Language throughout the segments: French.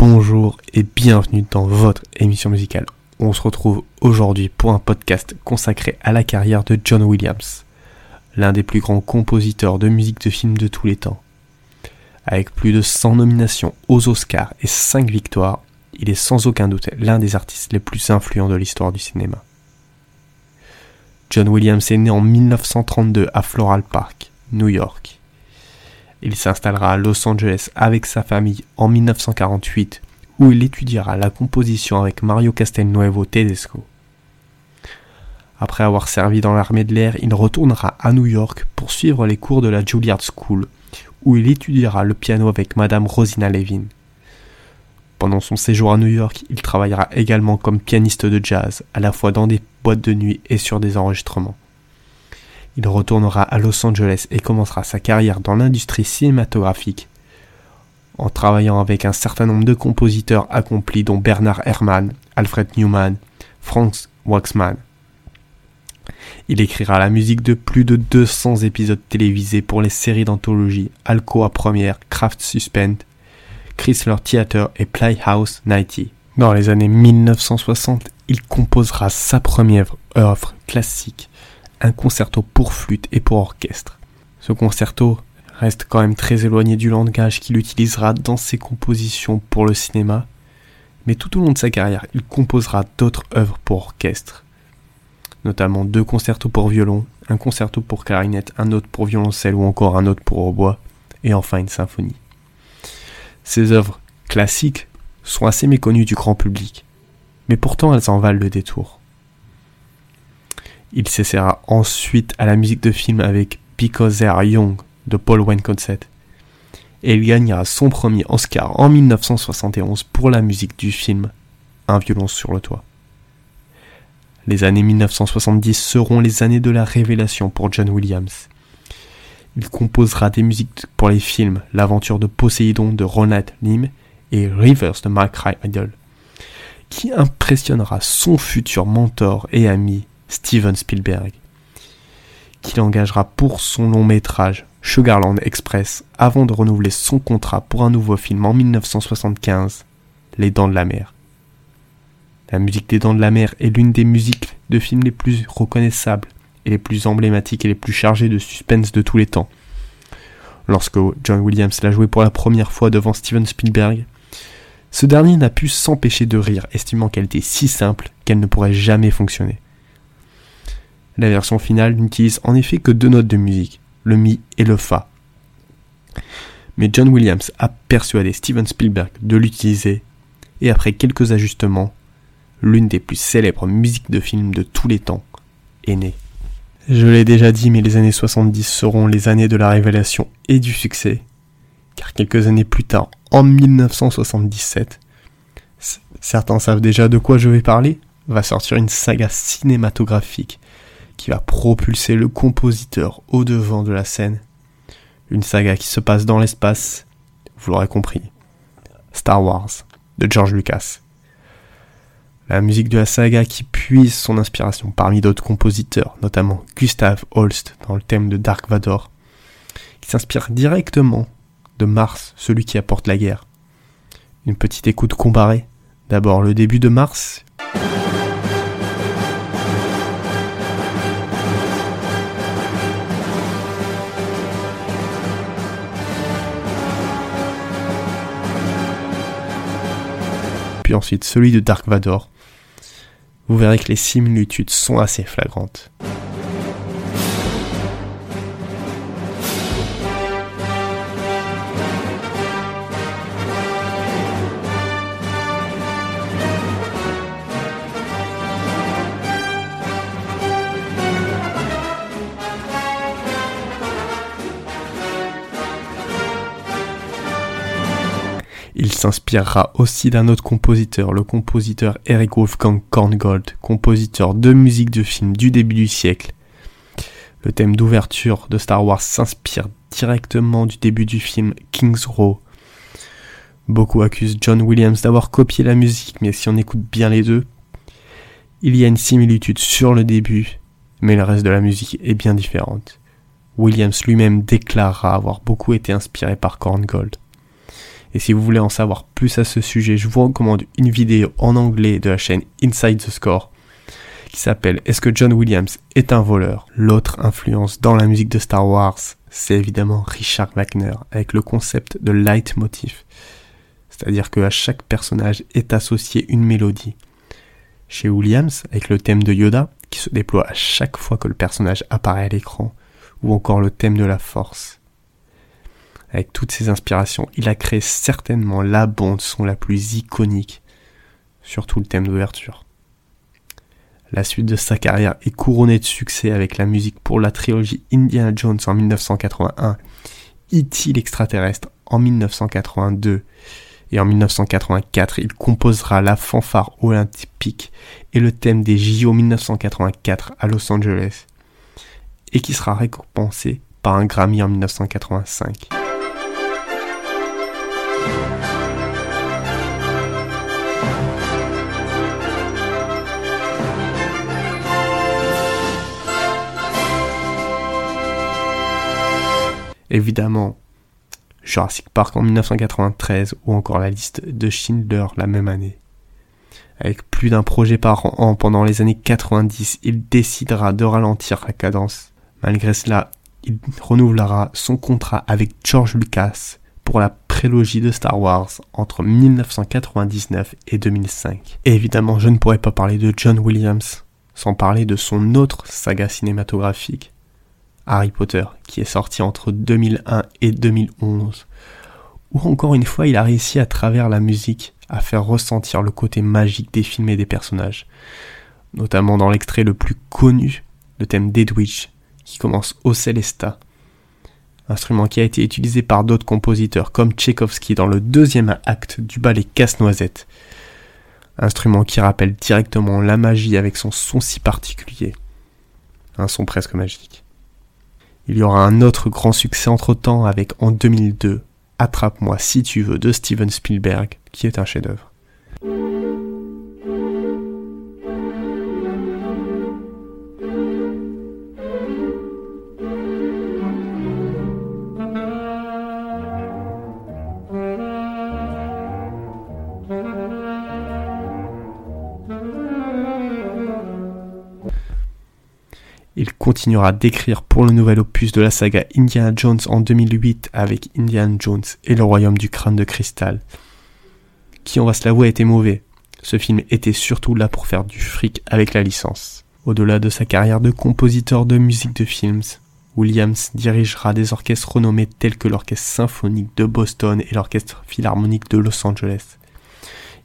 bonjour et bienvenue dans votre émission musicale. On se retrouve aujourd'hui pour un podcast consacré à la carrière de John Williams, l'un des plus grands compositeurs de musique de film de tous les temps. Avec plus de 100 nominations aux Oscars et 5 victoires, il est sans aucun doute l'un des artistes les plus influents de l'histoire du cinéma. John Williams est né en 1932 à Floral Park, New York. Il s'installera à Los Angeles avec sa famille en 1948 où il étudiera la composition avec Mario Castelnuovo Tedesco. Après avoir servi dans l'armée de l'air, il retournera à New York pour suivre les cours de la Juilliard School, où il étudiera le piano avec Madame Rosina Levin. Pendant son séjour à New York, il travaillera également comme pianiste de jazz, à la fois dans des boîtes de nuit et sur des enregistrements. Il retournera à Los Angeles et commencera sa carrière dans l'industrie cinématographique en travaillant avec un certain nombre de compositeurs accomplis dont Bernard Herrmann, Alfred Newman, Franz Waxman. Il écrira la musique de plus de 200 épisodes télévisés pour les séries d'anthologie Alcoa Première, Kraft Suspend, Chrysler Theater et Playhouse 90. Dans les années 1960, il composera sa première œuvre classique, un concerto pour flûte et pour orchestre. Ce concerto reste quand même très éloigné du langage qu'il utilisera dans ses compositions pour le cinéma, mais tout au long de sa carrière, il composera d'autres œuvres pour orchestre, notamment deux concertos pour violon, un concerto pour clarinette, un autre pour violoncelle ou encore un autre pour hautbois, et enfin une symphonie. Ses œuvres classiques sont assez méconnues du grand public, mais pourtant elles en valent le détour. Il s'essaiera ensuite à la musique de film avec Because They Are Young de Paul Concert Et il gagnera son premier Oscar en 1971 pour la musique du film Un violon sur le toit. Les années 1970 seront les années de la révélation pour John Williams. Il composera des musiques pour les films L'aventure de Poséidon de Ronald Lim et Rivers de Mark Idol, qui impressionnera son futur mentor et ami Steven Spielberg, qu'il engagera pour son long métrage Sugarland Express avant de renouveler son contrat pour un nouveau film en 1975, Les Dents de la Mer. La musique des Dents de la Mer est l'une des musiques de films les plus reconnaissables et les plus emblématiques et les plus chargées de suspense de tous les temps. Lorsque John Williams l'a joué pour la première fois devant Steven Spielberg, ce dernier n'a pu s'empêcher de rire, estimant qu'elle était si simple qu'elle ne pourrait jamais fonctionner. La version finale n'utilise en effet que deux notes de musique, le Mi et le Fa. Mais John Williams a persuadé Steven Spielberg de l'utiliser, et après quelques ajustements, l'une des plus célèbres musiques de film de tous les temps est née. Je l'ai déjà dit, mais les années 70 seront les années de la révélation et du succès, car quelques années plus tard, en 1977, certains savent déjà de quoi je vais parler, va sortir une saga cinématographique qui va propulser le compositeur au devant de la scène. Une saga qui se passe dans l'espace, vous l'aurez compris. Star Wars, de George Lucas. La musique de la saga qui puise son inspiration parmi d'autres compositeurs, notamment Gustav Holst dans le thème de Dark Vador, qui s'inspire directement de Mars, celui qui apporte la guerre. Une petite écoute comparée. D'abord le début de Mars, ensuite celui de Dark Vador, vous verrez que les similitudes sont assez flagrantes. S'inspirera aussi d'un autre compositeur, le compositeur Eric Wolfgang Korngold, compositeur de musique de film du début du siècle. Le thème d'ouverture de Star Wars s'inspire directement du début du film King's Row. Beaucoup accusent John Williams d'avoir copié la musique, mais si on écoute bien les deux, il y a une similitude sur le début, mais le reste de la musique est bien différente. Williams lui-même déclarera avoir beaucoup été inspiré par Korngold Et si vous voulez en savoir plus à ce sujet, je vous recommande une vidéo en anglais de la chaîne Inside the Score qui s'appelle Est-ce que John Williams est un voleur? L'autre influence dans la musique de Star Wars, c'est évidemment Richard Wagner avec le concept de leitmotiv. C'est-à-dire qu'à chaque personnage est associée une mélodie. Chez Williams, avec le thème de Yoda, qui se déploie à chaque fois que le personnage apparaît à l'écran, ou encore le thème de la force. Avec toutes ces inspirations, il a créé certainement la bande son la plus iconique, surtout le thème d'ouverture. La suite de sa carrière est couronnée de succès avec la musique pour la trilogie Indiana Jones en 1981, E.T. l'extraterrestre en 1982, et en 1984 il composera la fanfare olympique et le thème des JO 1984 à Los Angeles, et qui sera récompensé par un Grammy en 1985. Évidemment, Jurassic Park en 1993 ou encore la liste de Schindler la même année. Avec plus d'un projet par an pendant les années 90, il décidera de ralentir la cadence. Malgré cela, il renouvelera son contrat avec George Lucas pour la prélogie de Star Wars entre 1999 et 2005. Et évidemment, je ne pourrais pas parler de John Williams sans parler de son autre saga cinématographique, Harry Potter, qui est sorti entre 2001 et 2011, où encore une fois il a réussi à travers la musique à faire ressentir le côté magique des films et des personnages, notamment dans l'extrait le plus connu, le thème d'Edwidge, qui commence au Celesta, instrument qui a été utilisé par d'autres compositeurs comme Tchaïkovski dans le deuxième acte du ballet Casse-Noisette, instrument qui rappelle directement la magie avec son son si particulier, un son presque magique. Il y aura un autre grand succès entre-temps avec en 2002 Attrape-moi si tu veux de Steven Spielberg, qui est un chef-d'œuvre. Il continuera d'écrire pour le nouvel opus de la saga Indiana Jones en 2008 avec Indiana Jones et le royaume du crâne de cristal, qui on va se l'avouer était mauvais. Ce film était surtout là pour faire du fric avec la licence. Au-delà de sa carrière de compositeur de musique de films, Williams dirigera des orchestres renommés tels que l'Orchestre symphonique de Boston et l'Orchestre philharmonique de Los Angeles.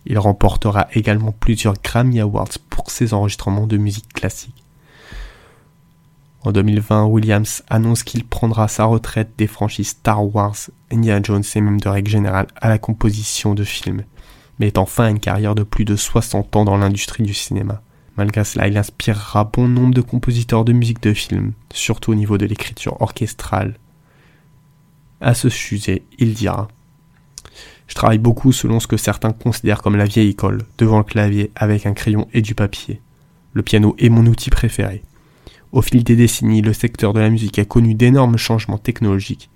Il remportera également plusieurs Grammy Awards pour ses enregistrements de musique classique. En 2020, Williams annonce qu'il prendra sa retraite des franchises Star Wars, Indiana Jones et même de règle générale à la composition de films, mais est enfin une carrière de plus de 60 ans dans l'industrie du cinéma. Malgré cela, il inspirera bon nombre de compositeurs de musique de films, surtout au niveau de l'écriture orchestrale. À ce sujet, il dira Je travaille beaucoup selon ce que certains considèrent comme la vieille école, devant le clavier avec un crayon et du papier. Le piano est mon outil préféré. Au fil des décennies, le secteur de la musique a connu d'énormes changements technologiques,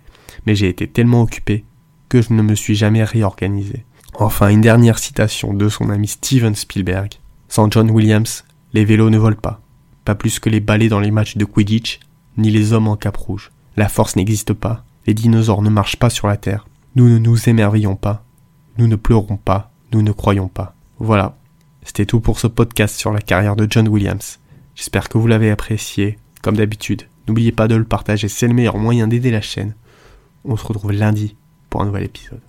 mais j'ai été tellement occupé que je ne me suis jamais réorganisé. Enfin, une dernière citation de son ami Steven Spielberg. Sans John Williams, les vélos ne volent pas. Pas plus que les balais dans les matchs de Quidditch, ni les hommes en cap rouge. La force n'existe pas. Les dinosaures ne marchent pas sur la Terre. Nous ne nous émerveillons pas. Nous ne pleurons pas. Nous ne croyons pas. Voilà. C'était tout pour ce podcast sur la carrière de John Williams. J'espère que vous l'avez apprécié. Comme d'habitude, n'oubliez pas de le partager, c'est le meilleur moyen d'aider la chaîne. On se retrouve lundi pour un nouvel épisode.